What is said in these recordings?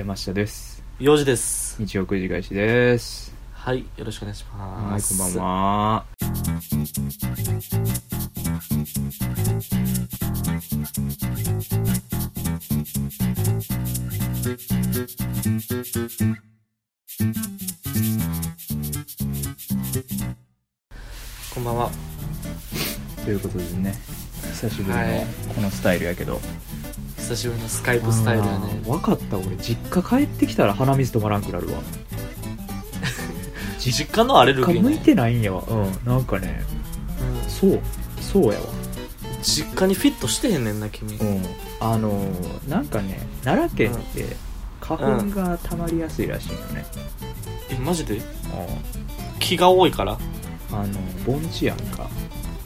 山下です。4時です。日曜9時開始です。はいよろしくお願いしはいますこんばんは。こんばんは。ということでね久しぶりのはい。このスタイルやけど、久しぶりのスカイプスタイルやね。分かった。俺実家帰ってきたら鼻水止まらんくなるわ。実家のアレルギー、ね、向いてないんやわ。うんなんかね。うん。そうそうやわ。実家にフィットしてへんねんな君。うん。あのーなんかね奈良県って花粉がたまりやすいらしいよね、えマジで？うん。気が多いから？あの盆地やんか。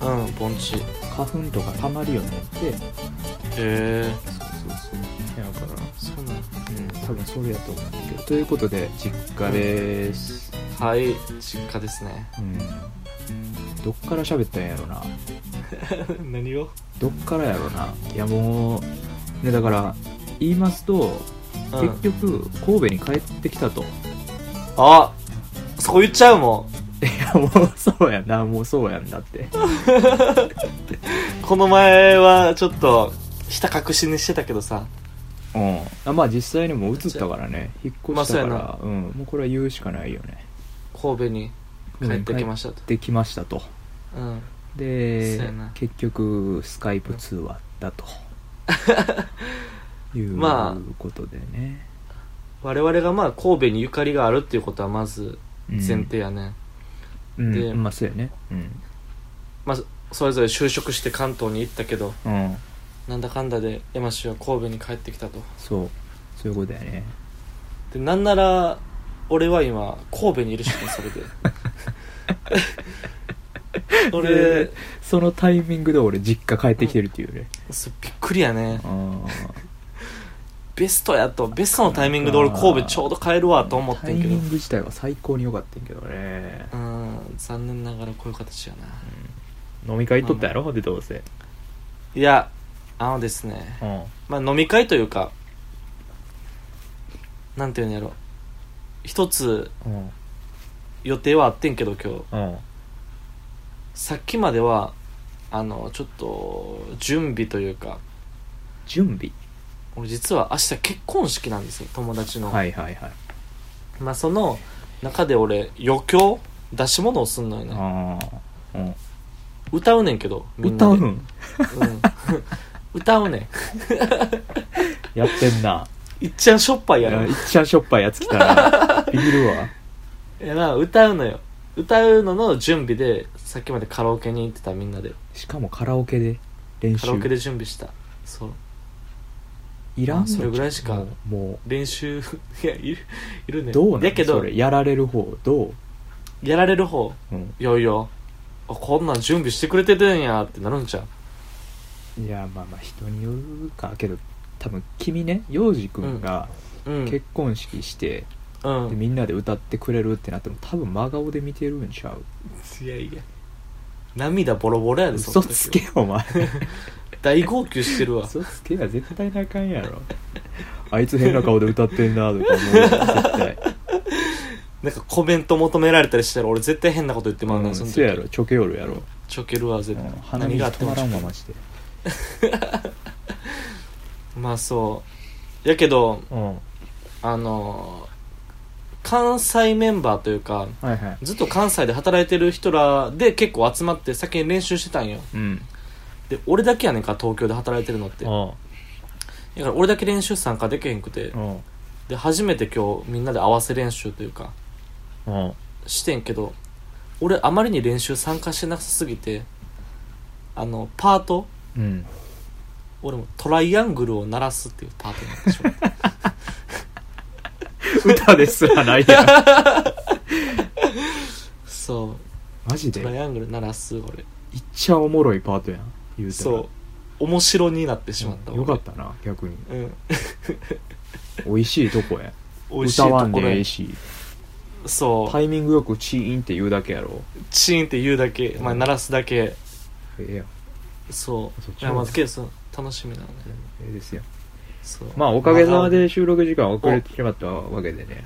うん盆地。へ花粉とかたまるよねってえそうそう。そうだからそうなんうん多分それやと思うん。だけどということで実家です。はい。実家ですね。うん。どっから喋ったんやろな。何を？どっからやろな。いやもうねだから言いますとうん。結局神戸に帰ってきたと、あそこ言っちゃうもん。いやもうそうやんな。もうそうやんだって。この前はちょっとひた隠しにしてたけどさ。うん。あまあ実際にもう移ったからね。引っ越したから、まあうん。もうこれは言うしかないよね。神戸に帰ってきましたと。帰ってきましたと。うん。で結局スカイプ通話だと。いうまあ。ことでね、我々がまあ神戸にゆかりがあるっていうことはまずうん前提やね、うん。でまあそうやね。うん。まあそれぞれ就職して関東に行ったけど。うんなんだかんだで山氏は神戸に帰ってきたと。そう。そういうことだよね。でなんなら俺は今神戸にいるしねそれで。俺でそのタイミングで俺実家帰ってきてるっていうね、そうびっくりやね。あベストやとベストのタイミングで俺神戸ちょうど帰るわと思ータイってんけど。ミング自体は最高に良かったんけどね、うん。残念ながらこういう形やな。飲み会行っとったやろ、でどうせ。いやあのですねうん。まあ飲み会というかなんていうんやろ。一つうん。予定はあってんけど今日。うん。さっきまではあのちょっと準備というか準備？俺実は明日結婚式なんですよ友達の、はいはいはい。まあその中で俺余興出し物をすんのよね。ああうん。歌うねんけどみんなで。歌うん？うん 歌うね。ん やってんな。いっちゃんしょっぱいやろいやいっちゃんしょっぱいやつ来たらビビるわ。いやまあ歌うのよ。歌うのの準備でさっきまでカラオケに行ってたみんなで。しかもカラオケで練習。カラオケで準備した。そう。いらんの？あそれぐらいしかもうも練習 いやいるいるね。うどうなん？やけどそれやられる方どやられる方？う、うん、いやいや。あこんなん準備してくれててんやってなるんちゃう？いやまあまあ人によるかけど多分君ね陽次君がうん。結婚式して、うん。でみんなで歌ってくれるってなっても多分真顔で見てるんちゃう？いやいや。涙ボロボロやでそ嘘の時つけよお前。大号泣してるわ。嘘つけや絶対なあかんやろ。あいつ変な顔で歌ってんなとか思うよ絶対。なんかコメント求められたりしたら俺絶対変なこと言ってまうな、うんその時。そうやろちょけよるやろ、ちょけるわ絶対。うん、鼻に何があっても止まらんわマジで まあそう。やけどうん。はあの関西メンバーというかいはい。ずっと関西で働いてる人らで結構集まって先に練習してたんよ。うん。で俺だけやねんか東京で働いてるのって。だあから俺だけ練習参加できへんくて。あで初めて今日みんなで合わせ練習というかあしてんけど俺あまりに練習参加してなさすぎてあのパートうん。俺もトライアングルを鳴らすっていうパートになってしまった歌ですらないやん。そう。マジトライでアングル鳴らす俺。いっちゃおもろいパートやん言うたら。そう。面白になってしまった、うん。よかったな逆に。たうん。美味しいとこや。美味しい歌わんでええし。そう。タイミングよくチーンって言うだけやろ。チーンって言うだけ、まあ、鳴らすだけ。ええやんそう。そっちいやまず楽しみなのねええですよ。そう。まあおかげさまで収録時間遅れてしまったわけでね。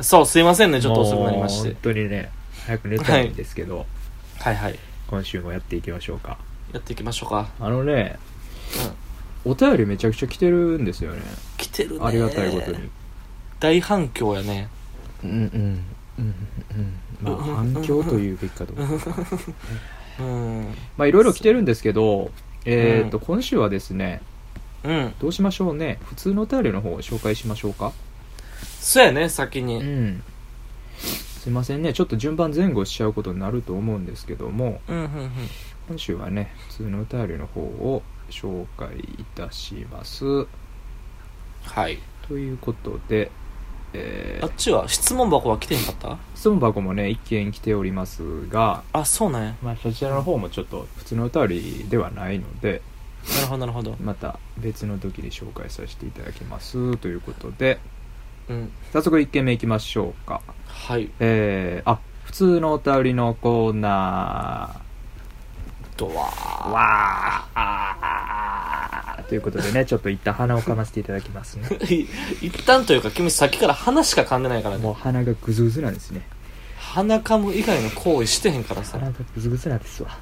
そうすいませんね。ちょっと遅くなりましもうて本当にね早く寝たいんですけど、はい。はい今週もやっていきましょうか。やっていきましょうか。あのねうん。お便りめちゃくちゃ来てるんですよね。来てるね。ありがたいことに。大反響やね。うんうん。うんうんまあ反響というべきかどうかうんまあいろいろ来てるんですけどえっ、と、うん。今週はですねうん。どうしましょうね。普通のお便りの方を紹介しましょうか？そうやね先うにん。すいませんね。ちょっと順番前後しちゃうことになると思うんですけどもうんうんうん。今週はね普通のお便りの方を紹介いたします。はい。ということで、えー。あっちは質問箱は来てへんかった？質問箱もね一件来ておりますが、あそうなんや。まあ、そちらの方もちょっと普通のお便りではないのでなるほどなるほど。また別の時に紹介させていただきますということで。うん。早速1件目いきましょうか。はい。えー、あ普通のお便りのコーナドワーわー。ということでねちょっと一旦鼻をかませていただきますね。ー 一旦というか君さっきから鼻しか噛んでないからもうね鼻がグズグズなんですね。鼻噛む以外の行為してへんからさ。鼻がグズグズなんですわ。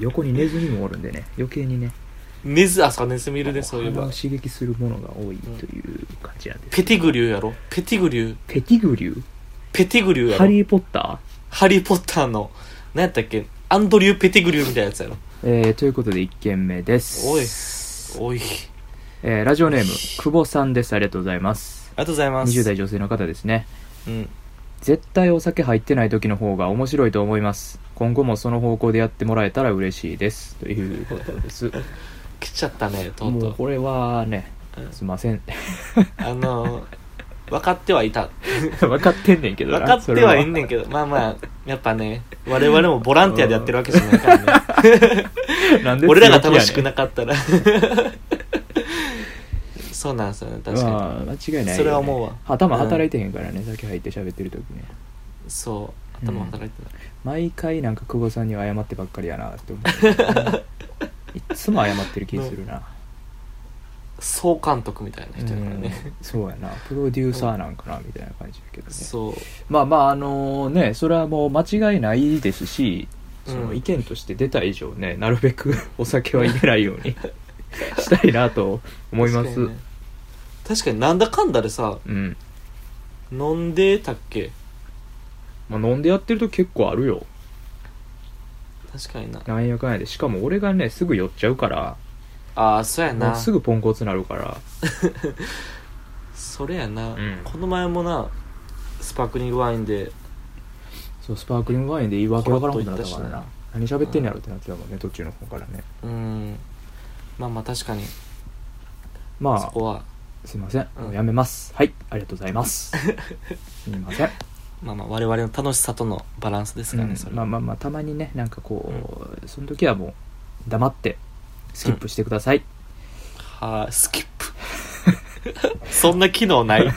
横にネズミもおるんでね。余計にね。ネズあそうネズミいるねそういえば。鼻を刺激するものが多いという感じなんです、ペティグリューやろ？ペティグリュー。ペティグリュー？ペティグリューやろ。ハリー・ポッタハリー・ポッターの何やったっけ？アンドリュー・ペティグリューみたいなやつやろ。ー、えー、ということで1件目です。おい。おい。えーラジオネーム久保さんです。ありがとうございます。ありがとうございます。20代女性の方ですね。うん。絶対お酒入ってない時の方が面白いと思います。今後もその方向でやってもらえたら嬉しいです。ということです。来ちゃったねとうとうこれはねうん。すいません。あの分かってはいた。分かってんねんけどな分かってはいんねんけどまあまあやっぱね我々もボランティアでやってるわけじゃないからね。ど なんで俺らが楽しくななかったら。そうなんですよね確かまあ間違いないよ、ね、それは思うわ。頭働いてへんからね、酒入って喋ってる時ねに。そう頭働いてない、毎回なんか久保さんには謝ってばっかりやなって思う。いっつも謝ってる気するな、総監督みたいな人やからね、うん。そうやな。プロデューサーなんかなみたいな感じだけどね。そう。まあまああのねそれはもう間違いないですしそのうん。意見として出た以上ね、なるべく お酒は入れないように したいなと思います、確かに,、ね、確かになんだかんだでさうん、飲んでたっけ？まあ、飲んでやってると結構あるよ。確かにな。なんやかんやで。しかも俺がねすぐ酔っちゃうからああそうやもなうすぐポンコツなるから。それやな、ん。この前もなスパークリングワインでそうスパークリングワインで言い訳わからんことになったからな。何喋ってんやろってなってたもんね途中の方からね。うん。まあまあ確かに。まあそこは。すいません、うん。もうやめます。はいありがとうございます。すみません、まあまあ我々の楽しさとのバランスですからね、それまあまあまあたまにねなんかこう、その時はもう黙ってスキップしてください、はあスキップ。そんな機能ない？い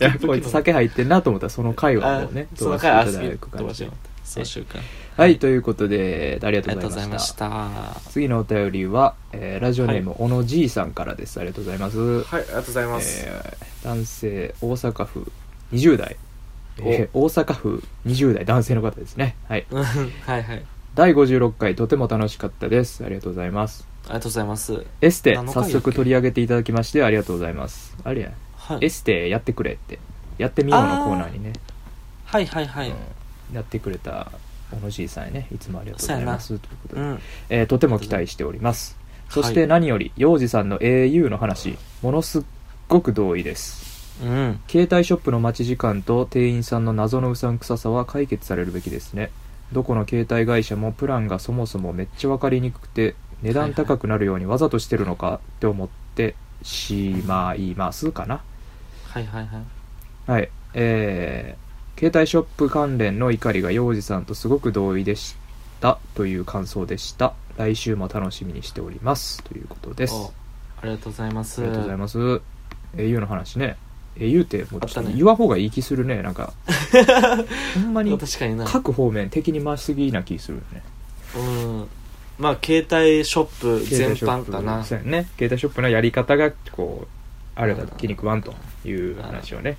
やこいつ酒入ってんなと思ったらその回はもうねあその回あ飛ばしていスキップただく感じで。飛ばしようそうしようか。はいということでありがありがとうございまとうございましした。たは次のお便りは、えーラジオネーム、小野じいさんからです。ありがとうございます、いありがとうございます、えー男性大阪府20代、えー大阪府20代男性の方ですね。はい。う んはいはい第56回とても楽しかったです。ありがとうございます。ありがとうございます。エステ早何の回やっけ？速取り上げていただきましてありがとうございます。あれやはい。エステやってくれって。やってみようのコーナーにね、はいはいはい、うん。やってくれた小野じいさんへねいつもありがとうございますということで、うん。えーとても期待しております。そしはいて何より幼児さんの au の話ものすごく同意です。うん。携帯ショップの待ち時間と店員さんの謎のうさんくささは解決されるべきですねどこの携帯会社もプランがそもそもめっちゃ分かりにくくて値段高くなるようにわざとしてるのかって思ってしまいますかな。はいはいはい。はい。えー、携帯ショップ関連の怒りが幼児さんとすごく同意でしたという感想でした。来週も楽しみにしております。ということです。おありがとうございます。ありがとうございます。au の話ね au ってもうちょっと言わん方がいい気するねなんか。ほんまに確かにな。各方面敵に回しすぎな気するよね。うん。まあ携帯ショップ全般かな。そうやね。携帯ショップのやり方がこうあれだと気に食わんという話をね。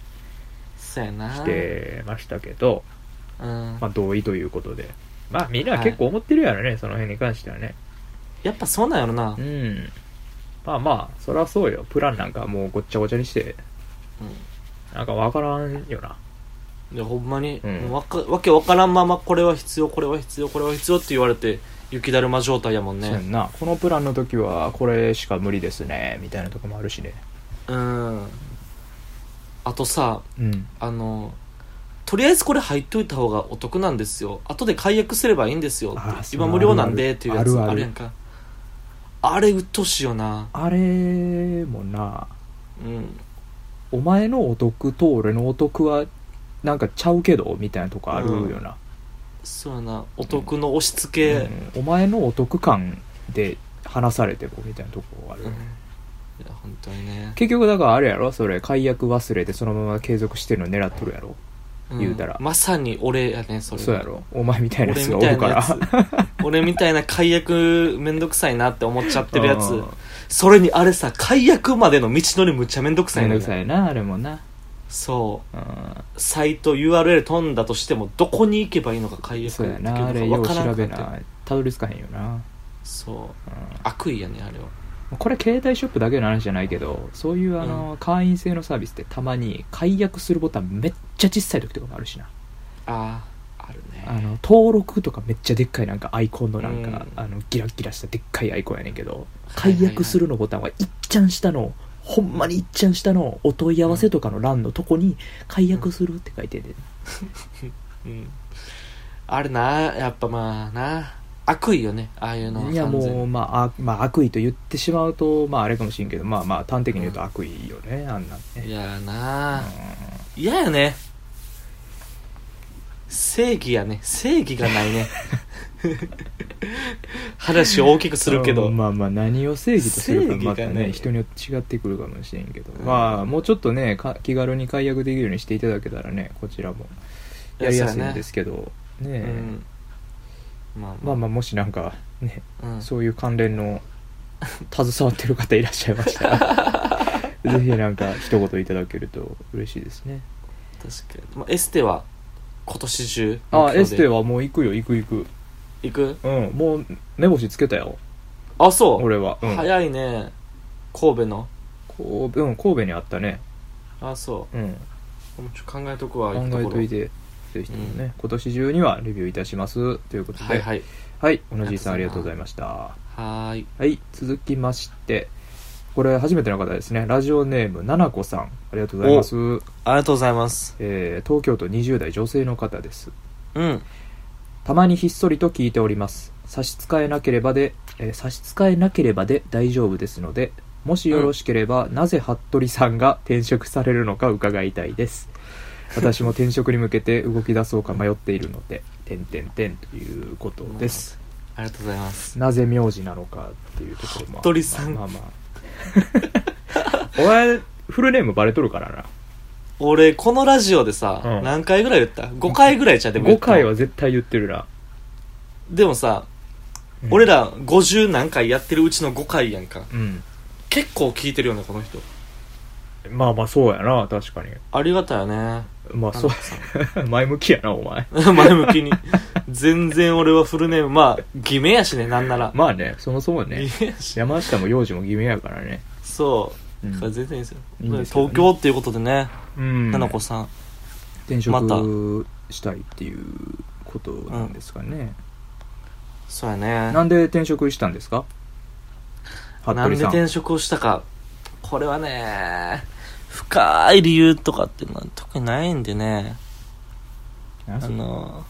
そうやな。してましたけど、うん。まあ、同意ということで。まあみんな結構思ってるやろね、その辺に関してはね。やっぱそうなんやろな。う、ん。まあまあそりゃそうよ。プランなんかもうごっちゃごちゃにしてなんかわからんよな。うん、いやほんまに、うん。わかわけわからんままこれは必要これは必要これは必要って言われて雪だるま状態やもんね。そうやんな。このプランの時はこれしか無理ですね。みたいなとこもあるしね。うん。あとさうん。あのとりあえずこれ入っといた方がお得なんですよ。後で解約すればいいんですよ。あーそう今無料なんでっていうやつ。あるある。あるやんか。あれうっとうしいよな。あれもな。うんお前のお得と俺のお得はなんかちゃうけどみたいなとこあるよな、そうやな。お得の押し付け、うん。お前のお得感で話されてもみたいなとこある、うん。いや本当にね、結局だからあれやろそれ解約忘れてそのまま継続してるの狙っとるやろ。うん。言うたら。まさに俺やねそれ。はそうやろ。お前みたいなや俺つがおるから。俺みたいな解約めんどくさいなって思っちゃってるやつ。うんそれにあれさ解約までの道のりむっちゃめんどくさいめんどくさいなあれもな。そう。うん。サイト URL 飛んだとしてもどこに行けばいいのか解約そうやできるのかなあれようわからんくなったどり着かへんよな、そう。うん。悪意やねあれは。これ携帯ショップだけの話じゃないけどそういうあの、会員制のサービスってたまに解約するボタンめっちゃ小さい時とかもあるしな。あああるね。あの登録とかめっちゃでっかいなんかアイコンのなんか、うん。あのギラギラしたでっかいアイコンやねんけどはいはいはい。解約するのボタンはいっちゃん下のほんまにいっちゃん下のお問い合わせとかの欄のとこに解約するって書いてんで、うん。あれなやっぱまあな。悪意よねああいうのはいや完全に。もう、まあ、あまあ悪意と言ってしまうとまああれかもしれんけどまあまあ端的に言うと悪意よね、あんなんね。いやな。嫌やね正義やね。正義がないね。話を大きくするけど、うんまあまあ何を正義とするか正義がまたねね人によって違ってくるかもしれんけど、うん。まあもうちょっとねか気軽に解約できるようにしていただけたらねこちらもやりやすいんですけど。ねうん。まあ。まあまあもしなんかねうん。そういう関連の携わってる方いらっしゃいましたら ぜひなんか一言いただけると嬉しいですね。確かに、まあ、エステは今年中あエステははもう行くよ行く行く。行く？うんもう目星つけたよ。あそう、俺は、うん、早いね。神戸の。神戸うん神戸にあったね。あそう。ん。うもうちょっと考えとくわ考行くところ。えといてぜひともね、今年中にはレビューいたします。ということで。はいはい。はい小野じいさんありがとうございました。はーい。はい続きましてこれ初めての方ですね。ラジオネームななこさん。ありがとうございます、ありがとうございます。えー東京都20代女性の方です。うん。たまにひっそりと聞いております。差し支えなければで、えー差し支えなければで大丈夫ですのでもしよろしければ、なぜ服部さんが転職されるのか伺いたいです。私も転職に向けて 動き出そうか迷っているので点点点ということです。ありがとうございます。なぜ名字なのかっていうところも服部さん。まあまあ、まあ、お前フルネームバレとるからな。俺このラジオでさ、うん。何回ぐらい言った ?5 回ぐらいじゃんでも言5った回は絶対言ってるな、でもさ、うん。俺ら50何回やってるうちの5回やんか。うん。結構聞いてるよねこの人。まあまあそうやな確かに。ありがたいよねまあそう。前向きやなお前。前向きに。全然俺はフルネームまあ偽名やしねなんなら、まあねそもそもね。偽名やし。山下も幼児も偽名やからね。そう、うん。だから全然いいですよ。いいんですけどね。東京っていうことでねうん。ななこさん。転また職したいっていうことなんですかね、そうやね。なんで転職したんですか？服なんで転職をしたか。これはね深い理由とかっていうのは特にないんでね。あの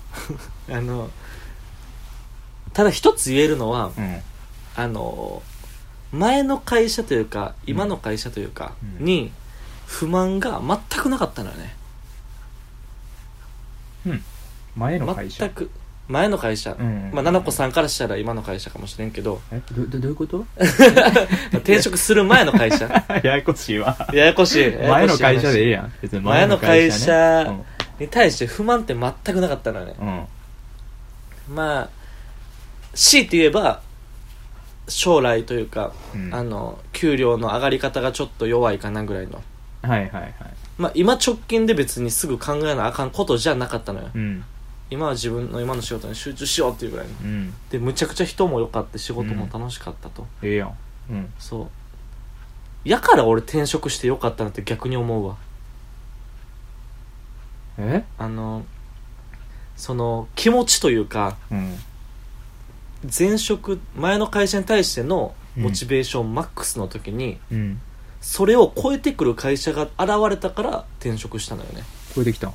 あの ただ一つ言えるのはうん。あの前の会社というか今の会社というかうん。に不満が全くなかったのよね。前の会社。全く前の会社、うんまあ、七子さんからしたら今の会社かもしれんけど。えどどどういうこと？転職する前の会社。ややこしいわ。ややこしい。前の会社でええややん。別に前の会社ね。に対して不満って全くなかったのよね。うん、うん。まあ強いて言えば将来というか、うん。あの給料の上がり方がちょっと弱いかなぐらいの。はいはいはい。まあ今直近で別にすぐ考えなあかんことじゃなかったのよ。うん今は自分の今の仕事に集中しようっていうぐらいの。うん。でむちゃくちゃ人も良かった仕事も楽しかったと、ええやん。うん。そう。やから俺転職してよかったなって逆に思うわ。え？あのその気持ちというかうん。前職前の会社に対してのモチベーションマックスの時に、うん。それを超えてくる会社が現れたから転職したのよね。超えてきた。ん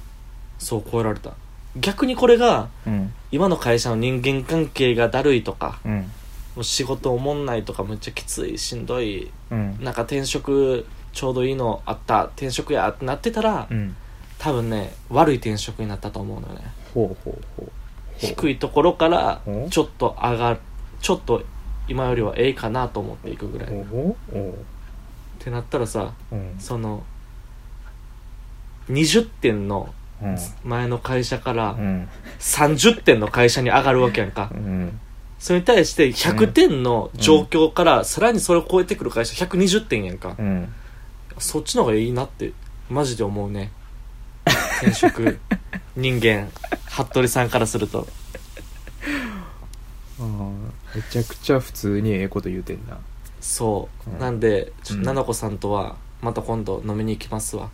そう超えられた逆にこれがうん。今の会社の人間関係がだるいとかうん。もう仕事おもんないとかむっちゃきついしんどいうん。なんか転職ちょうどいいのあった転職やってなってたら、うん。多分ね悪い転職になったと思うのよね。ほうほうほう。低いところからちょっと上がるちょっと今よりはええかなと思っていくぐらい。ってなったらさうん。その20点のうん前の会社からうん。30点の会社に上がるわけやんか。うん。それに対して100点の状況からさらにそれを超えてくる会社120点やんか。うん。そっちの方がいいなってマジで思うね。転職。人間。服部さんからすると。あーめちゃくちゃ普通にええこと言うてんな。そう、うん。なんでちょっうん。と菜々子さんとはまた今度飲みに行きますわ。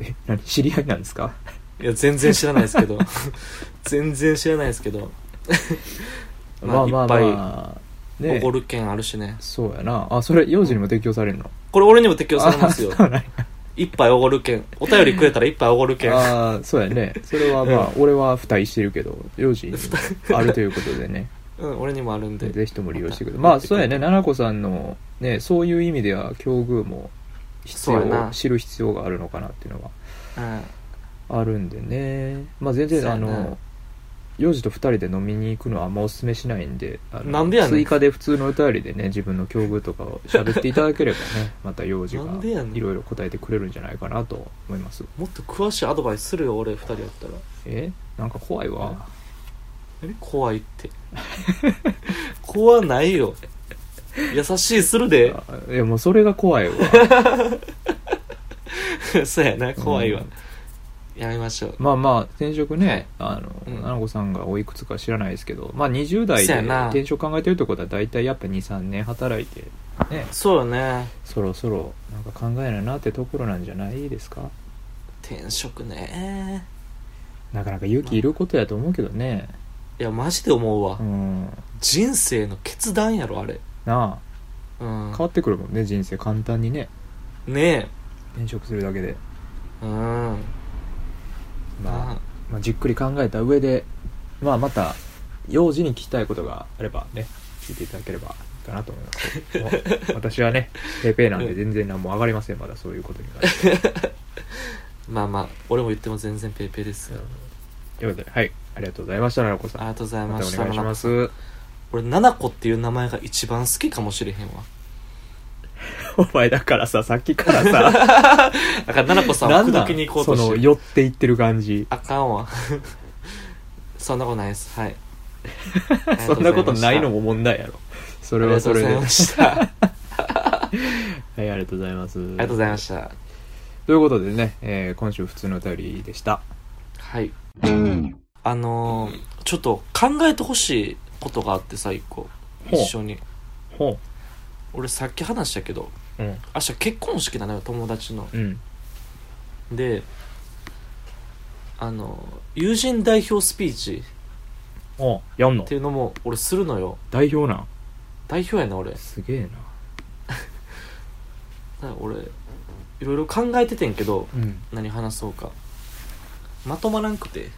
え何？知り合いなんですか？いや全然知らないですけど。全然知らないですけど。まあまあまあ。ね。おごる券あるしね。そうやな。あそれ幼児にも適用されるの？これ俺にも適用されますよ。一杯おごる券。お便りくれたら一杯おごる券。ああそうやね。それはまあ、俺は付帯してるけど幼児にもあるということでね。うん俺にもあるんで。ぜひとも利用してください。まあそうやね。奈々子さんのねそういう意味では境遇も必要知る必要があるのかなっていうのうん。はあるんでね。まあ全然あの幼児と二人で飲みに行くのはあんまおすすめしないんであのなんでやねん。追加で普通のお便りでね自分の境遇とかを喋っていただければね また幼児がなんでやねん。いろいろ答えてくれるんじゃないかなと思います。もっと詳しいアドバイスするよ俺二人やったら。え？なんか怖いわ。え？怖いって？怖ないよ。優しいするで。あいやもうそれが怖いわ。そうやな怖いわ、うんやめましょう。まあまあ転職ね、あの、うん。子さんがおいくつか知らないですけどまあ20代で転職考えてるってことは大体やっぱ23年働いてね。そうよね。そろそろなんか考えないなってところなんじゃないですか？転職ね。なかなか勇気いることやと思うけどね。いやマジで思うわ、うん。人生の決断やろあれ。なうん。あ変わってくるもんね人生。簡単にね。ね転職するだけで。えうんまああまあ、じっくり考えた上で、まあ、また幼児に聞きたいことがあればね聞いていただければいいかなと思います。私はねペーペーなんで全然何も上がりません。まだそういうことに関してまあまあ俺も言っても全然ペイペイですよ。ということではい。ありがとうございました奈々子さん。ありがとうございまました。たお願いします。子。俺奈々子っていう名前が一番好きかもしれへんわ お前だからささっきからさ。だから奈々子さんをなんだ口説きに行こうそのとしてる。寄っていってる感じ。あかんわ。そんなことないです。はい。そんなことないのも問題やろ。そあれはそれで。りがとうございました。あはいありがとうございます。ありりがとうございました。ということでね、えー今週普通のお便りでした。はい。あのー、ちょっと考えてほしいことがあってさ一個。ほう。一緒に。ほ俺さっき話したけどううん。明日結婚式なのよ友達の。うん。であの友人代表スピーチおやんの？っていうのも俺するのよ。代表なん？代表やな俺。だすげえな。から俺いろいろ考えててんけどうん。何話そうか。まとまらんくて。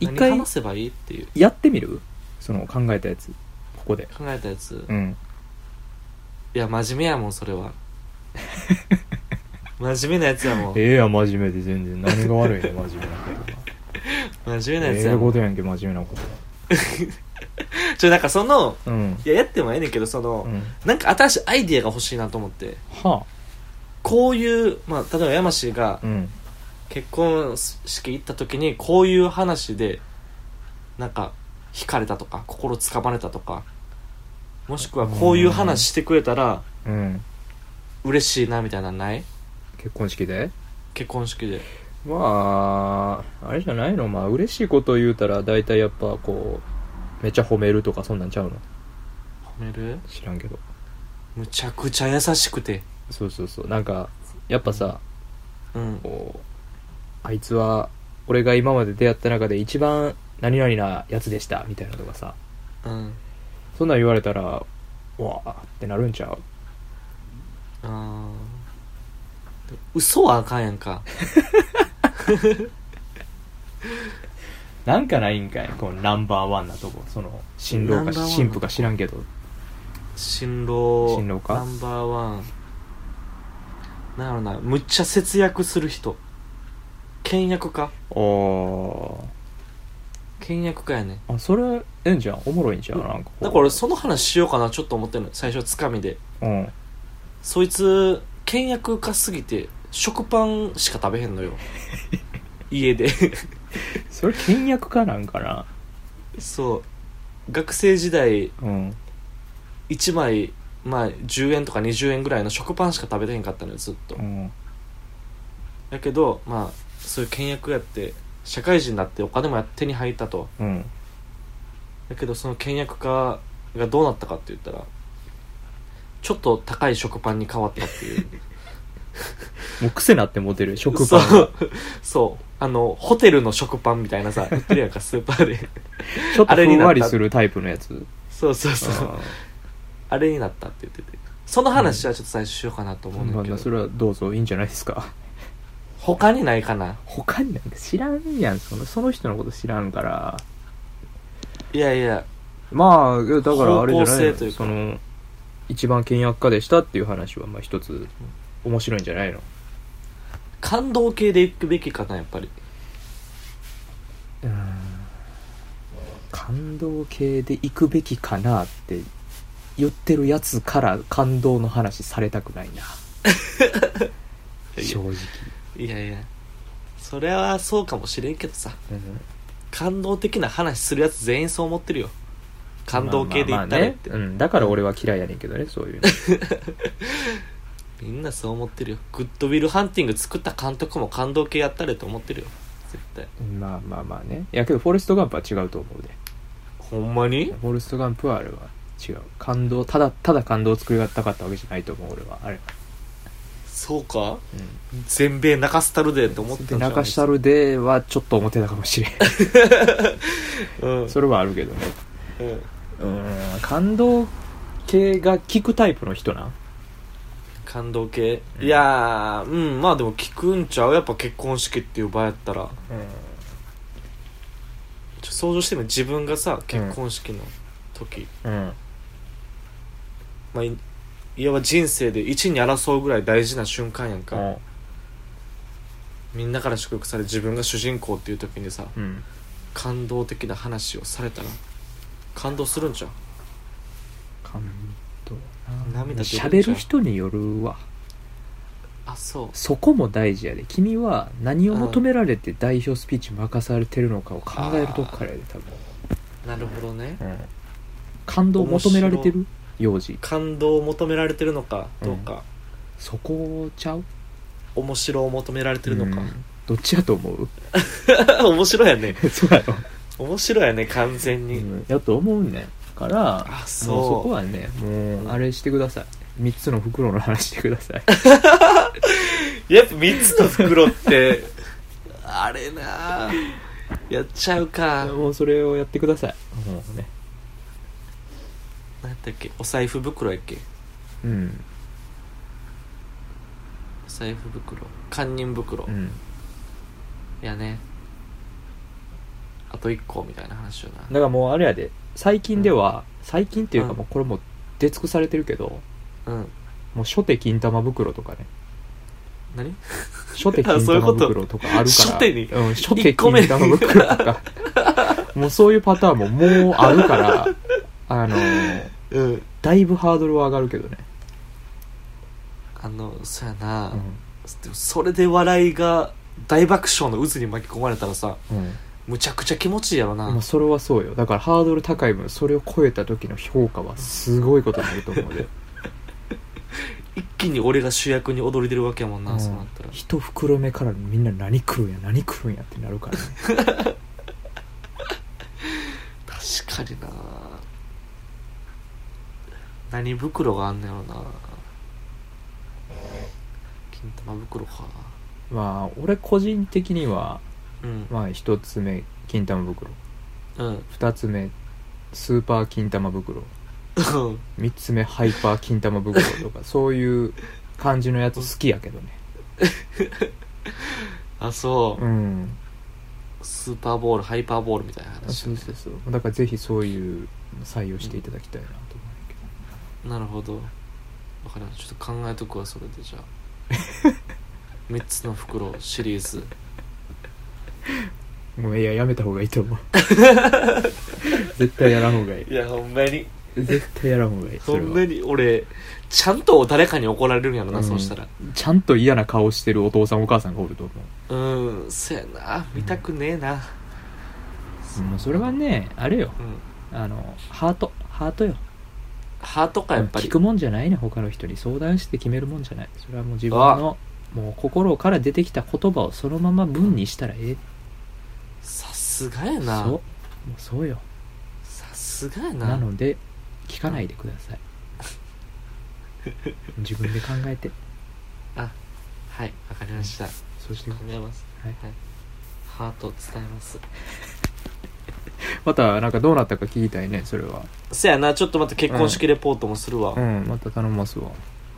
何一回話せばいいっていう。やってみる？その考えたやつここで。考えたやつ、いうん。や真面目やもんそれは。真面目なやつやもん。ええや真面目で全然何が悪いね真面目なことが。真面目なやつええやもん。ことやんけ真面目なこと。ちょなんかそのうん。いややってもええねんけどその、うん。なんか新しいアイディアが欲しいなと思って。はこういう、まあ、例えば山氏があうん。結婚式行った時にこういう話でなんか惹かれたとか心つかまれたとかもしくはこういう話してくれたらうん。嬉しいなみたいなのない？結婚式で？結婚式で。まああれじゃないの？まあ嬉しいことを言うたら大体やっぱこうめっちゃ褒めるとかそんなんちゃうの？褒める？知らんけど。むちゃくちゃ優しくて。そうそうそう。なんかやっぱさうん。こうあいつは俺が今まで出会った中で一番何々なやつでしたみたいなのとかさ。うんそんなん言われたらわーってなるんちゃう？あー。嘘はあかんやんか。なんかないんかい？このナンバーワンなとこ。その新郎かナンバーワン新婦か知らんけど。新郎新郎か？ナンバーワン。なんやろなむっちゃ節約する人。倹約家。お倹約家やねあそれええんじゃん。おもろいんじゃんなんかこう。だから俺その話しようかなちょっと思ってるの最初。つかみでうん。そいつ倹約家すぎて食パンしか食べへんのよ。家で。それ倹約家なんかな？そう。学生時代うん。1枚まあ10円とか20円ぐらいの食パンしか食べてへんかったのよずっと。うん。だけどまあそういう倹約やって社会人になってお金もや手に入ったと。うん。だけどその倹約家がどうなったかって言ったらちょっと高い食パンに変わったっていう。もう癖なってモテる食パンが。そう。そうあのホテルの食パンみたいなさ売ってるやんか スーパーで。ちょっとふんわりするタイプのやつ。そうそうそう。あれになったって言ってて。その話はちょっと最初しようかなと思うんだけど、まあまあそれはどうぞいいんじゃないですか他にないかな？他になんか知らんやん。そのその人のこと知らんから。いやいや。まあだからあれじゃない性というか。のその一番倹約家でしたっていう話はまあ一つ面白いんじゃないの？感動系で行くべきかなやっぱり。感動系で行くべきかなって言ってるやつから感動の話されたくないな。正直、いやいや。それはそうかもしれんけどさ。うん。感動的な話するやつ全員そう思ってるよ。感動系で言ったまあまあまあね。うん、だから俺は嫌いやねんけどねそういうの。みんなそう思ってるよ。グッドウィルハンティング作った監督も感動系やったれと思ってるよ。絶対。まあまあまあね。いやけどフォレストガンプは違うと思うで。ほんまに？フォレストガンプはあれは違う。感動ただただ感動を作りたかったわけじゃないと思う俺は。あれ。はそうか？う全米泣かせたるでって思ってたんじゃんんで中下るではちょっと思ってたかもしれん。うん。それはあるけどね。うん。うん。感動系が聞くタイプの人なん？感動系、うん。いやーうん。まあでも聞くんちゃう？やっぱ結婚式っていう場やったら。ちょ想像してみ自分がさ結婚式の時、うん。まあいいわば人生で一に争うぐらい大事な瞬間やんか、うん。みんなから祝福され自分が主人公っていう時にさうん。感動的な話をされたら感動するんちゃう？感動涙喋る人によるわ。あそう。そこも大事やで。君は何を求められて代表スピーチ任されてるのかを考えるとこからやで多分、なるほどね。うん、感動を求められてる？幼児。感動を求められてるのかどうか、そこちゃう？面白を求められてるのか、うん。どっちやと思う？面白やね。そうやろ、面白やね完全に、うん、やと思うねからあそうもう。そこはねもうあれしてください。3つの袋の話してください。やっぱ3つの袋ってあれなやっちゃうか。もうそれをやってください。もうね何やったっけ？お財布袋やっけ？うん。お財布袋。堪忍袋、うん。いやね。あと1個みたいな話よな。だからもうあれやで。最近では、最近っていうかうん。もうこれもう出尽くされてるけどうん。もう初手金玉袋とかね。何？初手 金玉袋とかあるから。初手に？うん、初手金玉袋とか。もうそういうパターンももうあるからあの うん。だいぶハードルは上がるけどね、あのそやな、それで笑いが大爆笑の渦に巻き込まれたらさうん、むちゃくちゃ気持ちいいやろな、まあそれはそうよ。だからハードル高い分それを超えた時の評価はすごいことになると思うで。一気に俺が主役に踊り出るわけやもんな、うん。そうなったら。一袋目からみんな何食うんや何食うんやってなるからね。確かにな何袋があんねやろな。金玉袋か。まあ俺個人的にはうん。まあ一つ目金玉袋。うん。二つ目スーパー金玉袋。三つ目ハイパー金玉袋とか そういう感じのやつ好きやけどね。あそう、うん。スーパーボールハイパーボールみたいな話そうそうそう。だからぜひそういう採用していただきたいなとなるほど。だからちょっと考えとくわそれでじゃあ。3つの袋シリーズ。ごめんいややめた方がいいと思う。絶対やらん方がいい。いやほんまに。絶対やらん方がいいそれは。ほんまに俺ちゃんと誰かに怒られるんやろな、うん。そうしたら。ちゃんと嫌な顔してるお父さんお母さんがおると思う。んそやな。見たくねえな。う、もうそれはねあれよ。うん。あのハートハートよハートかやっぱり聞くもんじゃないね他の人に。相談して決めるもんじゃない。それはもう自分のもう心から出てきた言葉をそのまま文にしたらええ。さすがやな。そう。もうそうよ。さすがやな。なので聞かないでください。自分で考えて。はいわかりました。そして考えます。はい。ハートを伝えます またなんかどうなったか聞きたいねそれは。そやなちょっとまた結婚式レポートもするわ、うん。また頼ますわ。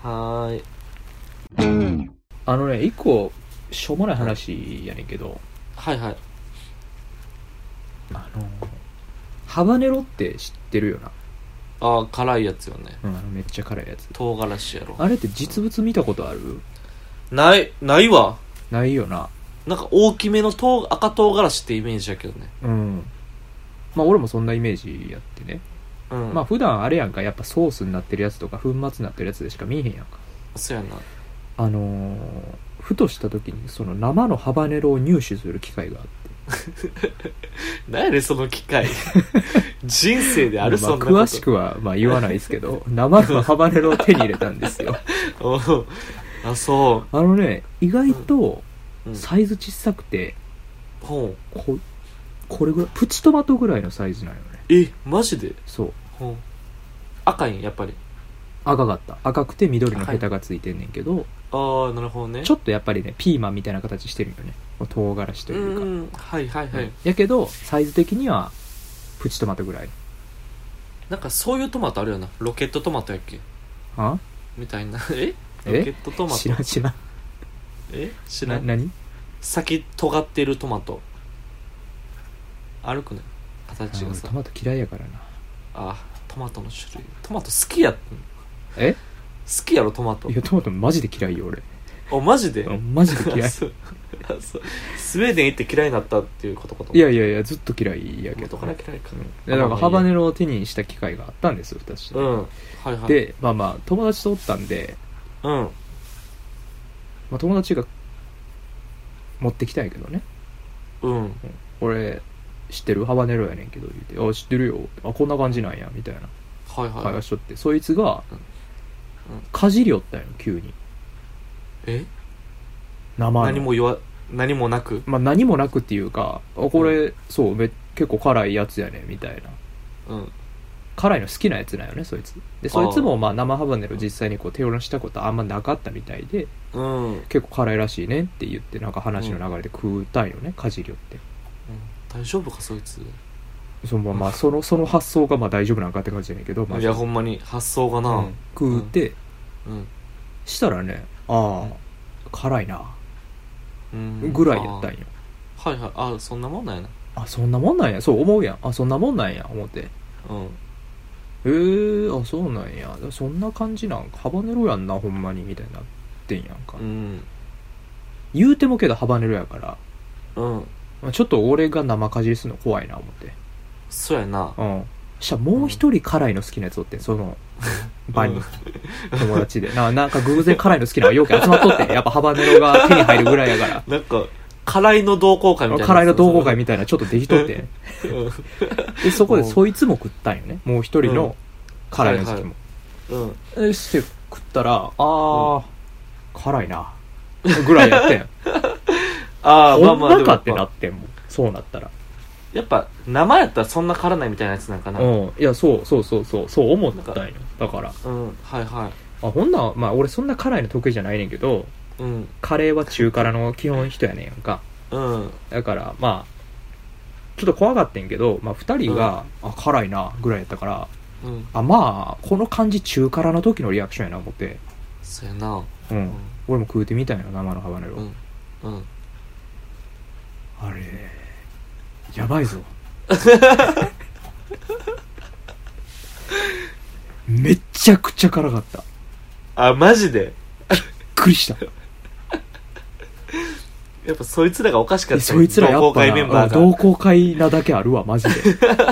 はーい。あのね一個しょうもない話やねんけど。はいはい。あのハバネロって知ってるよな、ああ辛いやつよね。うん、あのめっちゃ辛いやつ。唐辛子やろ。あれって実物見たことある？ないないわ。ないよな。なんか大きめの唐赤唐辛子ってイメージやけどね。うんまあ俺もそんなイメージやってね、うん。まあ普段あれやんか。やっぱソースになってるやつとか粉末になってるやつでしか見えへんやんか。そうやな。あのーふとした時にその生のハバネロを入手する機会があって。何やねんその機会。人生であるまあそんなこと。詳しくはまあ言わないですけど生のハバネロを手に入れたんですよ。あそあのね意外とう、うん、サイズ小さくてほう。ここれぐらいプチトマトぐらいのサイズなんよね。えマジで？そう。ほう。赤いん？やっぱり。赤かった。赤くて緑のヘタがついてんねんけど、ああなるほどね。ちょっとやっぱりねピーマンみたいな形してるよね。唐辛子とういうか、んはいはいはい、やけどサイズ的にはプチトマトぐらい。なんかそういうトマトあるよな。ロケットトマトやっけ？あ？みたいな。え？え？ロケットトマ知トらん知らん。え？知らなん何？先尖ってるトマトあるくない形が俺トマト嫌いやからな。あトマトの種類。トマト好きや好え？きやろトマト。いやトマトマジで嫌いよ俺。あマジで？うんマジで嫌い。あそう。あそう。スウェーデン行って嫌いになったっていうことかといやいやいやずっと嫌いやけど。元から嫌いかうんでだからハバネロを手にした機会があったんですよ私、うん。はいはい。でまあまあ友達とおったんで、うん。まあ、友達が持ってきたんやけどね。うん。俺知ってる？ハバネロやねんけど。言うて「あ知ってるよ」あこんな感じなんや。みたいな。はいはい、会話しとって、そいつがうん。かじりよったんよ急に。え？生の。何も言わ何もなく？まあ何もなくっていうか「あこれ、そうめ結構辛いやつやね」みたいな。うん。辛いの好きなやつなんよねそいつ。でそいつもまあ生ハバネロ実際にこう手を出したことあんまなかったみたいでうん、うん、結構辛いらしいねって言ってなんか話の流れで食うたんよね、かじりよって大丈夫かそいつ。そのまあそのその発想がまあ大丈夫なんかって感じやねんけど、まあ、いやほんまに発想がな。うん。食うて、うん、したらねああ辛いな。うん。ぐらいやったんよ。あはいはい。あそんなもんなんやな。あそんなもんなんや。そう思うやん。あそんなもんなんや思って。うん。へえー、あそうなんや。そんな感じなんか。ハバネロやんなほんまにみたいになってんやんか、うん。言うてもけどハバネロやから、うん。まあ、ちょっと俺が生かじりするの怖いな思って。そうやな。うん。したらもう一人辛いの好きなやつおってん。その 場に、うん。友達で。ななんか偶然辛いの好きなのがよく集まっとってん。やっぱハバネロが手に入るぐらいやから。なんか辛いの同好会みたいな辛いの同好会みたいなちょっとできとってうん。でそこでうん。そいつも食ったんよね。もう一人うん。の辛いの好きも、うんでして食ったらあー、辛いな。ぐらいやってん ああまあまかってまあでもやっぱなってんもん。そうなったら。やっぱ生やったらそんな辛ないみたいなやつなんかな。うん。うんいやそうそうそうそうそう思ったんよ。だから。はいはあほんなまあ俺そんな辛いの得意じゃないねんけどいうん。カレーは中辛の基本人やねんやんか。うん。だからまあちょっと怖がってんけど、まあ、2人が、あ辛いなぐらいやったからうん。あまあこの感じ中辛の時のリアクションやな思って。そうやな。うん、うん俺も食うてみたいな生のハバネロ、うん。うんあれやばいぞ。めっちゃくちゃ辛かった。びっあマジで？くりした。やっぱそいつらがおかしかったそいつらや同好っぱな会メンバーが。同好会なだけあるわマジで。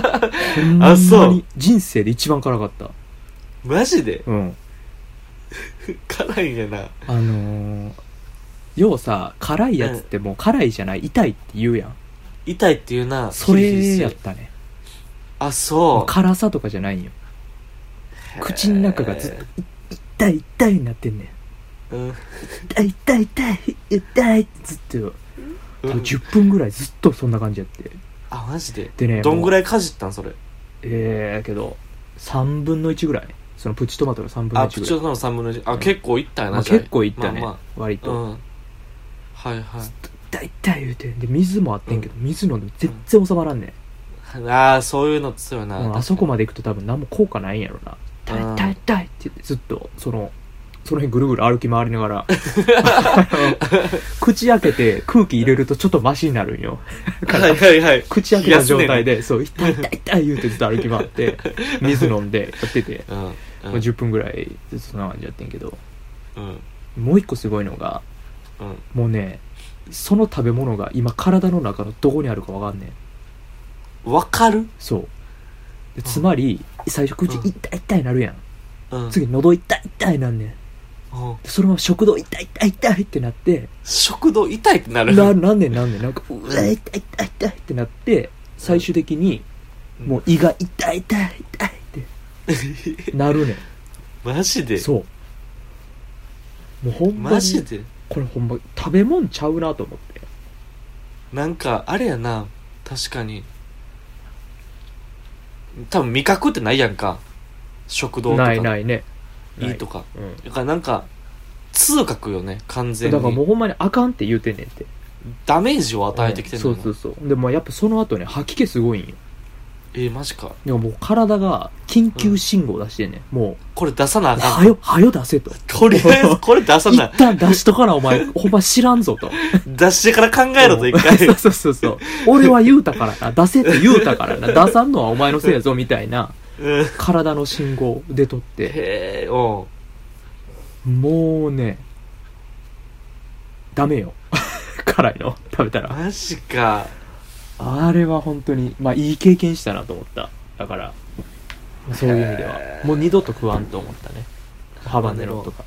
あそう。に人生で一番辛かった。マジで？うん。辛いんやな。あのー、要さ辛いやつってもう辛いじゃない？痛いって言うやん。痛いっていうなそれやったね。あそう。辛さとかじゃないんよ口の中がずっと痛い痛いになってんねん。うん。痛い痛い痛い痛いってずっと。多分10分ぐらいずっとそんな感じやって。あマジで？でねどんぐいらいかじったんそれ？ええけど3分の1ぐらい。そのプチトマトの3分の1ぐらい。あプチョの3分の1あ、うん。結構いったよな、まあ、じゃあ。結構いったね、まあ割と、まあうんはいはい。痛い痛い言うてで水もあってんけど、水飲んでも全然収まらんねん、ああそういうの強いな、うんあそこまで行くと多分何も効果ないんやろな。痛いうん。痛い痛いって言ってずっとそのその辺ぐるぐる歩き回りながら。口開けて空気入れるとちょっとマシになるんよ。はいはいはい。口開けた状態で、そう、痛い痛い痛い言うてずっと歩き回って、水飲んでやってて、うん。うん。もう10分ぐらいずっとそんな感じやってんけど、うん。もう一個すごいのが、うんもうね、その食べ物が今体の中のどこにあるかわかんねん。わかる？そう。でつまり、最初口うん痛い痛いなるやん。うん次喉痛い痛いなんねん。うんでそのまま食道痛い痛い痛いってなって、食道痛いってなる？な、なんねんなんねん。なんか、うわ、痛い痛い痛いってなって、最終的に、もう胃が痛い痛い痛いってなるねん。マジで？そうもうほんまにマジで？これほんま食べ物ちゃうなと思って。なんかあれやな。確かに。多分味覚ってないやんか。食道とか。ないないね。い。いとか。うん。だからなんか痛覚よね。完全に。だからもうほんまにあかんって言うてんねんって。ダメージを与えてきてるのそうそうそう。でもやっぱその後ね吐き気すごいんよえー、マジか。でももう体が緊急信号出してんねん、もこれ出さなあうかんはよはよ出せと。とりあえずこれ出さ一な旦出しとかなお前ほんま知らんぞと。出してから考えろと一回。そうそうそうそう。俺は言うたからな。出せって言うたからな。出さんのはお前のせいやぞみたいな。うん。体の信号出とって。へえおもうね。ダメよ。辛いの。食べたら。マジかあれは本当にまあいい経験したなと思った。だからそういう意味では。もう二度と食わんと思ったね。ハバネロとか。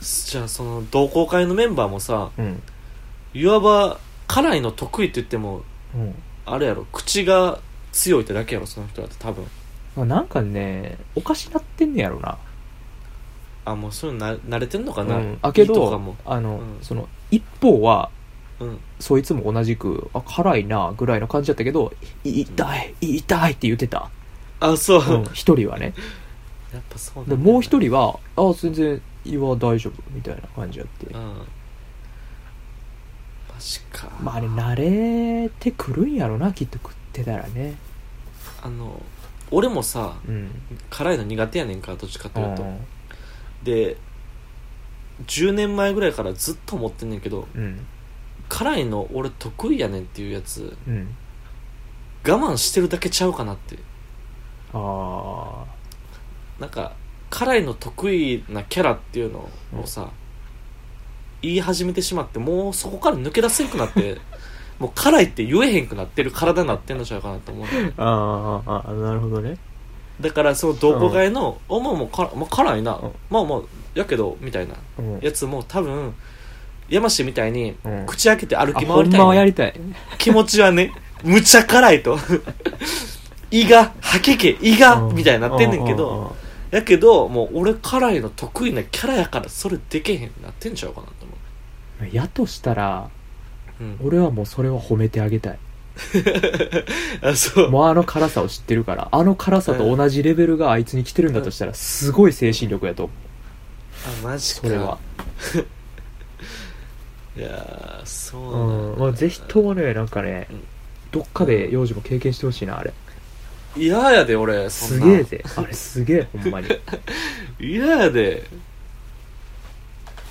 じゃあその同好会のメンバーもさうん。いわば辛いの得意って言ってもうん。あれやろ口が強いってだけやろその人だって多分。まあ、なんかねおかしなってんねやろな。あもうそういうのな慣れてんのかな、うん、あけども。あの、うん。その一方はうん。そいつも同じくあ辛いなぐらいの感じだったけどい痛い痛いって言ってた。あそう、うん一人はね。やっぱそうなんでだもう一人はあ全然胃は大丈夫みたいな感じやって。うん。マジか、まああれ慣れてくるんやろなきっと食ってたらね。あの俺もさうん。辛いの苦手やねんかどっちかというと。うん。で10年前ぐらいからずっと思ってんねんけどうん辛いの俺得意やねんっていうやつ。うん。我慢してるだけちゃうかなって。あなんか辛いの得意なキャラっていうのをさ、言い始めてしまってもうそこから抜け出せんくなって もう辛いって言えへんくなってる体になってんのちゃうかなと思うーあーあーなるほどね。だからその同好会の「おまあもう辛いな、うん。まあまあやけど」みたいなうん。やつも多分山下みたいにうん。口開けて歩あほんき回りたいはやりたい。気持ちはねむちゃ辛いと。胃が吐けけ胃がうん。みたいになってんねんけううどやけどもう俺辛いの得意なキャラやからそれでけへんなってんちゃうかなと思う。んやとしたらう、うん、俺はもうそれは褒めてあげたい。あそう。もうあの辛さを知ってるからあの辛さと同じレベルがあいつに来てるんだとしたらすごい精神力やと思う。あマジか。それは いやーそううな。んん、まあ、ぜひともねなんかねうん。どっかで幼児も経験してほしいなあれ。嫌やで俺そんな。すげえぜ。あれすげえほんまに。嫌やで。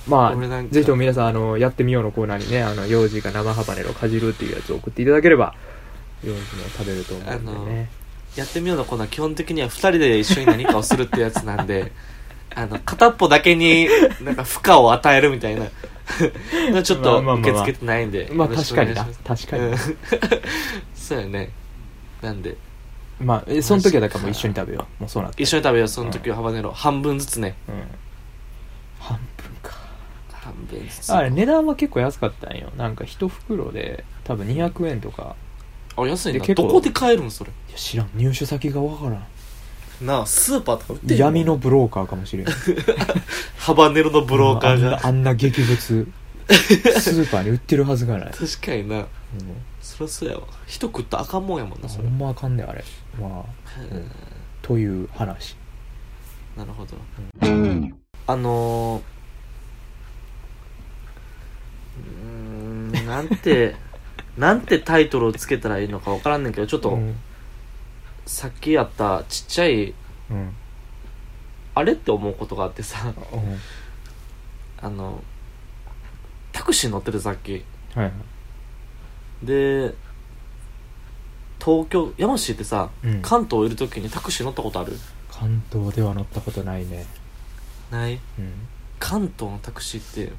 ま俺なんか。あぜひとも皆さんあのやってみようのコーナーにねあの幼児が生ハバネロをかじるっていうやつを送っていただければ幼児も食べると思うんでね。やってみようのコーナー基本的には2人で一緒に何かをするってやつなんであの片っぽだけになんか負荷を与えるみたいな。ちょっとまあまあまあまあ。受け付けてないんでまあよろし確かにな。確かにうん そうやね。なんで。まあえその時はだからもう一緒に食べよう。もうそうなって一緒に食べよう。その時はハバネロ。半分ずつね。うん。半分か。半分ずつ。あれ値段は結構安かったんよ。なんか一袋で多分200円とか。あ安いな。で結構どこで買えるんそれ？いや知らん。入手先がわからんなあスーパーとか売ってんの闇のブローカーかもしれん。ハバネロのブローカーあんがなあんな劇物。スーパーに売ってるはずがない、確かにな。うん。そりゃそうやわ。人食ったらあかんもんやもんなそれ。ほんまあかんねんあれ。まあうん。という話。なるほど。あのーうーんなんて なんてタイトルをつけたらいいのか分からんねんけどちょっと、うんさっきやったちっちゃいうん。あれって思うことがあってさうん。あのタクシー乗っててさっき。はいはい。で東京山市ってさ、うん。関東いる時にタクシー乗ったことある？関東では乗ったことないね。ない？うん。関東のタクシーって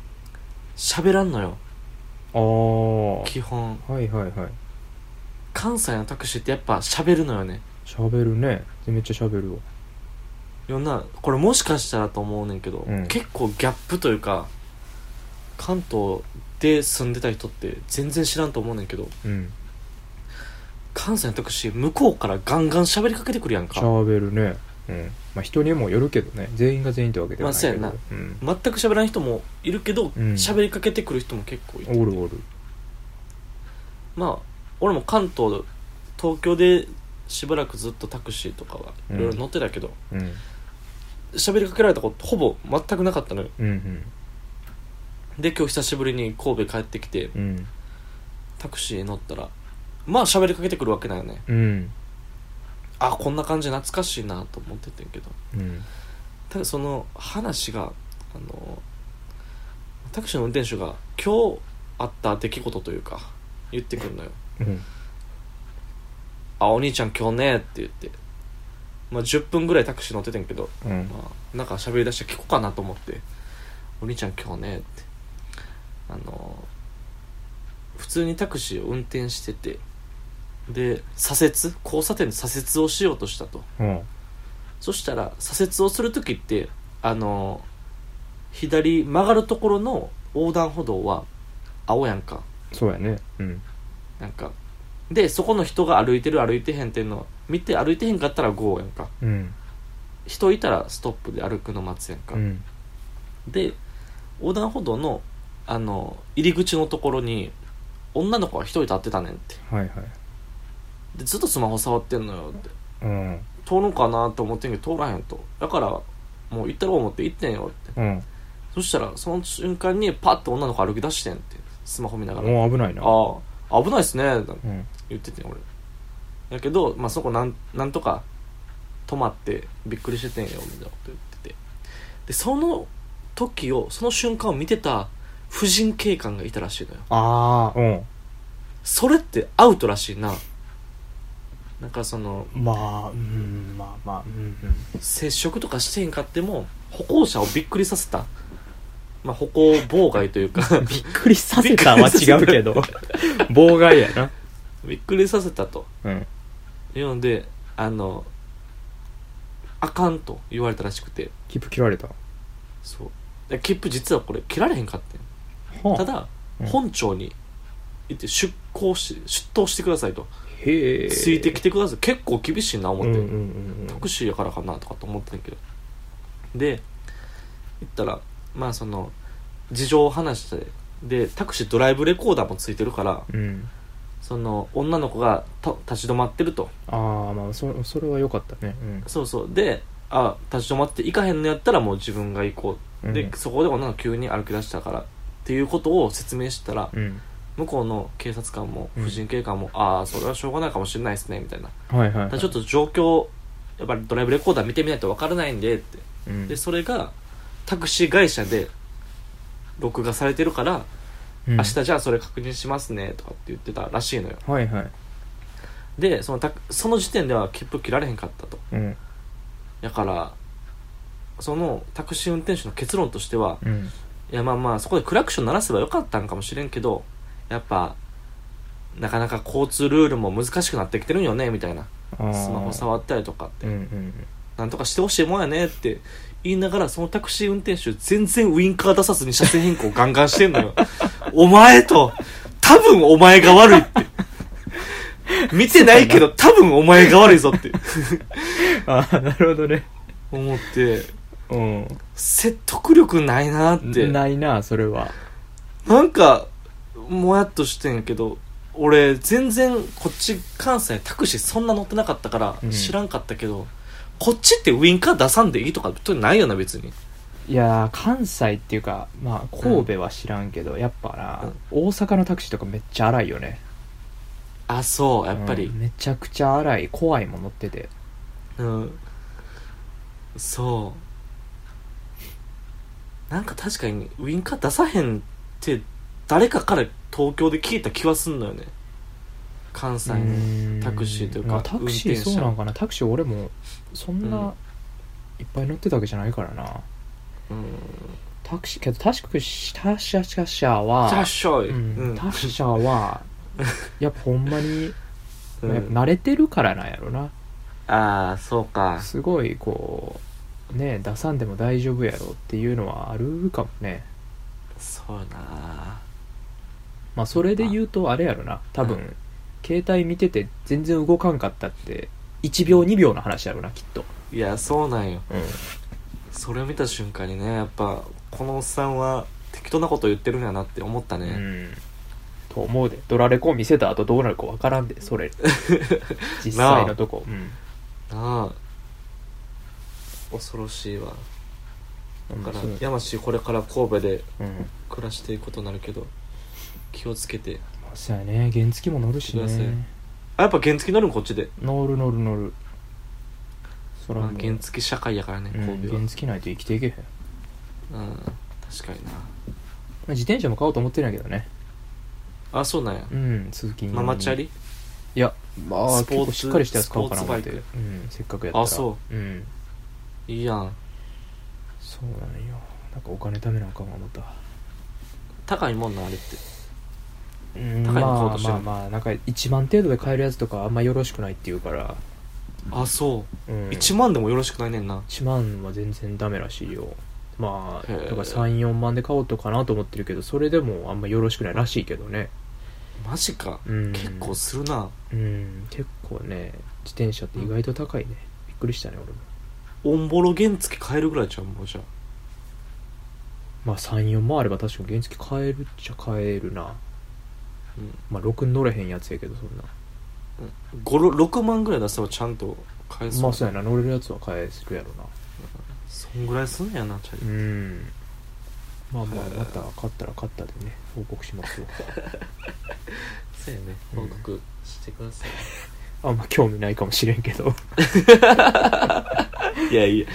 喋らんのよ。ああ基本。はいはいはい。関西のタクシーってやっぱ喋るのよね喋るね。めっちゃ喋るわ。いろんなこれもしかしたらと思うねんけど、うん。結構ギャップというか関東で住んでた人って全然知らんと思うねんけどうん。関西のタクシー向こうからガンガン喋りかけてくるやんか。喋るね。うん。まあ人にもよるけどね。全員が全員ってわけではないけど、まあうん。全く喋らん人もいるけどうん。喋、りかけてくる人も結構いて。おるおる。まあ俺も関東東京でしばらくずっとタクシーとかはいろいろ乗ってたけどうん。喋、りかけられたことほぼ全くなかったのよ。うんうん。で今日久しぶりに神戸帰ってきてうん。タクシー乗ったらまあ喋りかけてくるわけだよね。うん。あこんな感じ懐かしいなと思っててんけど。うん。ただその話があのタクシーの運転手が今日あった出来事というか言ってくるのよ。うん「あお兄ちゃん今日ね」って言って。まあ10分ぐらいタクシー乗っててんけど、うん。まあ、なんか喋り出して聞こうかなと思って「お兄ちゃん今日ね」って。あの普通にタクシーを運転してて。で左折交差点で左折をしようとしたと。うん。そしたら左折をする時ってあの左曲がるところの横断歩道は青やんか。そうやね。うん。なんかでそこの人が歩いてる歩いてへんっていうのを見て歩いてへんかったら GO やんか。うん。人いたらストップで歩くの待つやんか、うん。で横断歩道のあの入り口のところに女の子が一人立ってたねんって。はいはい。でずっとスマホ触ってんのよって。うん。通るんかなと思ってんけど通らへんと。だからもう行ったろう思って行ってんよって。うん。そしたらその瞬間にパッと女の子歩き出してんって。スマホ見ながら。もう危ないな。ああ危ないっすね。うん言っててん俺。やけど、まあ、そこなんなんとか止まってびっくりしててんよみたいなこと言ってて。でその時をその瞬間を見てた婦人警官がいたらしいのよ。ああうん。それってアウトらしいな。なんかそのまあうんまあまあうん接触とかしてへんかっても歩行者をびっくりさせた。まあ歩行妨害というか。う んびっくりさせたは違うけど。妨害やなびっくりさせたと。うん。いうのであのあかんと言われたらしくて。切符切られた？そう。で切符実はこれ切られへんかってんはあ。ただ、うん。本庁に行って出向し出頭してくださいと。へえ。ついてきてください。結構厳しいな思って、うんうんうんうんタクシーやからかなとかと思ってんけど。で行ったらまあその事情を話してでタクシードライブレコーダーもついてるからうんその女の子がと立ち止まってると。ああまあそそれは良かったね。そうそう。であ立ち止まって行かへんのやったらもう自分が行こう、うん。でそこで女の子急に歩き出したからっていうことを説明したら、うん。向こうの警察官もうん婦人警官も、ああそれはしょうがないかもしれないですねみたいな、はいはい、はい、ちょっと状況やっぱりドライブレコーダー見てみないと分からないんでって。うん。でそれがタクシー会社で録画されてるから、うん。明日じゃあそれ確認しますねとかって言ってたらしいのよ。はいはい。でそのタクその時点では切符切られへんかったと。うん。だからそのタクシー運転手の結論としてはうん。いやまあまあそこでクラクション鳴らせばよかったんかもしれんけどやっぱなかなか交通ルールも難しくなってきてるんよねみたいな。スマホ触ったりとかって、うんうんなんとかしてほしいもんやねって言いながらそのタクシー運転手全然ウインカー出さずに車線変更ガンガンしてんのよ。お前と多分お前が悪いって。見てないけど多分お前が悪いぞって。ああなるほどね。思って。うん。説得力ないなって。ないなそれは。なんかもやっとしてんやけど俺全然こっち関西タクシーそんな乗ってなかったからうん。知らんかったけど、こっちってウインカー出さんでいいとかないよな別に。いやー関西っていうかまあ神戸は知らんけど、やっぱな、大阪のタクシーとかめっちゃ荒いよね。あそうやっぱり。うんめちゃくちゃ荒い怖いもん乗ってて。うん、そう。なんか確かにウインカー出さへんって誰かから東京で聞いた気はすんのよね。関西うん。のタクシーというかまあタクシーそうなんかな。タクシー俺もそんうん。ないっぱい乗ってたわけじゃないからな、うん。タクシーけど確かし他社社はじゃあしょい、うん。うん。他社は やっぱほんまに、うん。やっぱ慣れてるからなんやろな。ああそうか。すごいこうね出さんでも大丈夫やろっていうのはあるかもね。そうやな。まあそれで言うとあれやろな。多分、うん。携帯見てて全然動かんかったって1秒2秒の話やろなきっと。いやそうなんよ。うん。それを見た瞬間にねやっぱこのおっさんは適当なこと言ってるんやなって思ったね、うん。と思うで。ドラレコ見せた後どうなるかわからんでそれ。実際のとこ。うん。なあ。恐ろしいわ。だから山氏これから神戸でうん。暮らしていくことになるけど気をつけて。まあそうやね。原付も乗るしねあやっぱ原付乗るんこっちで、乗る乗る乗る。そらまあ、もう原付社会やからねうん神戸は、原付ないと生きていけへん、まうん、確かにな。あ、自転車も買おうと思ってるんやけどね。あそうなんや。うん通勤用に。ママチャリ？いやまあスポーツ結構しっかりしたやつ買おうかな思って。スポーツうんせっかくやったら。あそう。ん。いいやん。そうなのよ。なんかお金貯めなあかんわ思った。高いもんなあれってうん高いの買おうまあとしてるまあまあなんか1万程度で買えるやつとかあんまよろしくないっていうから、あそう。うん、1万でもよろしくないねんな。1万は全然ダメらしいよ。まあへえだから34万で買おうとかなと思ってるけどそれでもあんまよろしくないらしいけどね。マジか、うん。結構するな。うん結構ね自転車って意外と高いね、びっくりしたね俺も。オンボロ原付買えるぐらいちゃうもうじゃあ。まあ34万あれば確かに原付買えるっちゃ買えるな。うんまあ6に乗れへんやつやけどそんな。5 6万ぐらい出せばちゃんと買えそうまあそうやな。乗れるやつは買えるやろな。そんぐらいすんねやなチャリ。うん。まあまあまた買ったら買ったでね報告しますよ そうやね。うん。報告してください、あんま興味ないかもしれんけど。いやいや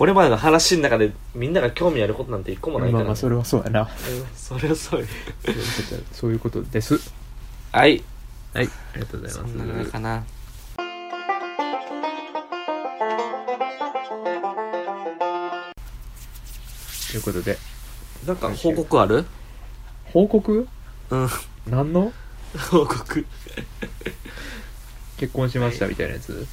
これまでの話の中でみんなが興味あることなんて一個もないから、まあまあそれはそうやな。うんそれはそうよそういうことです。はい。はい。ありがとうございそます。んな中かな。ということで。なんか報告ある？報告？うん。何の？報告。結婚しましたみたいなやつ？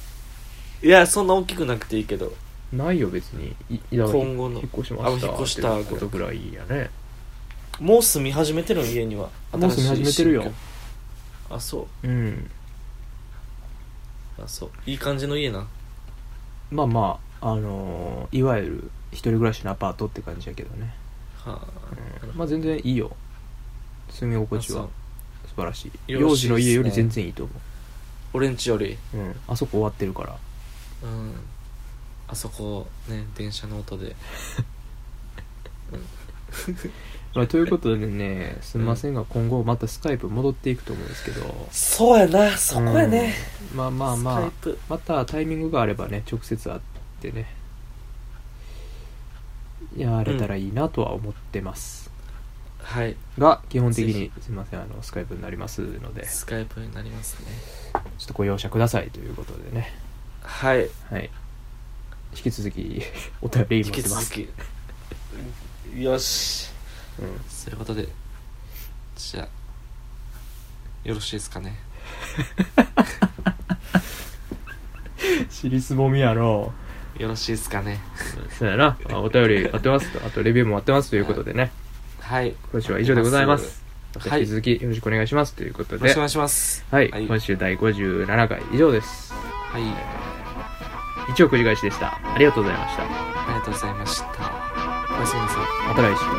いやそんな大きくなくていいけどないよ別に。いいや今後の。引っ越しました。あ引っ越した。ってことぐらいやね。もう住み始めてるの？家には。もう住み始めてるよ。あそう。うん。あそう。いい感じの家な。まあまああのーいわゆる一人暮らしのアパートって感じやけどね、はあ、うん。まあ全然いいよ。住み心地は。あそう。素晴らしい。よろし。いっすね幼児の家より全然いいと思俺んちより。う、うん、あそこ終わってるから。うんあそこね電車の音で。まあ、ということでねすみませんが今後またスカイプ戻っていくと思うんですけど。そうやなそこやね、うん。まあまあまあスカイプ。またタイミングがあればね直接会ってね。やれたらいいなとは思ってます、はい。が基本的ぜにすみませんあのスカイプになりますので。ちょスカイプになりますね。っとご容赦くださいということでね。はい。はい引き続き お便り引き待ってます続き。よし。うん。そういうことで。じゃあよろしいですかね。尻すぼみやろよろしいですかね。そうやな。あお便り待ってます。とあとレビューも待ってます。ということでね。はい。今週は以上でございます。またはい。引き続きよろしくお願いします。ということろしくお願いします。はい、はい。今週第57回以上です。はい一応繰り返しでした。ありがとうございました。ありがとうございました。おやすみなさい。また来週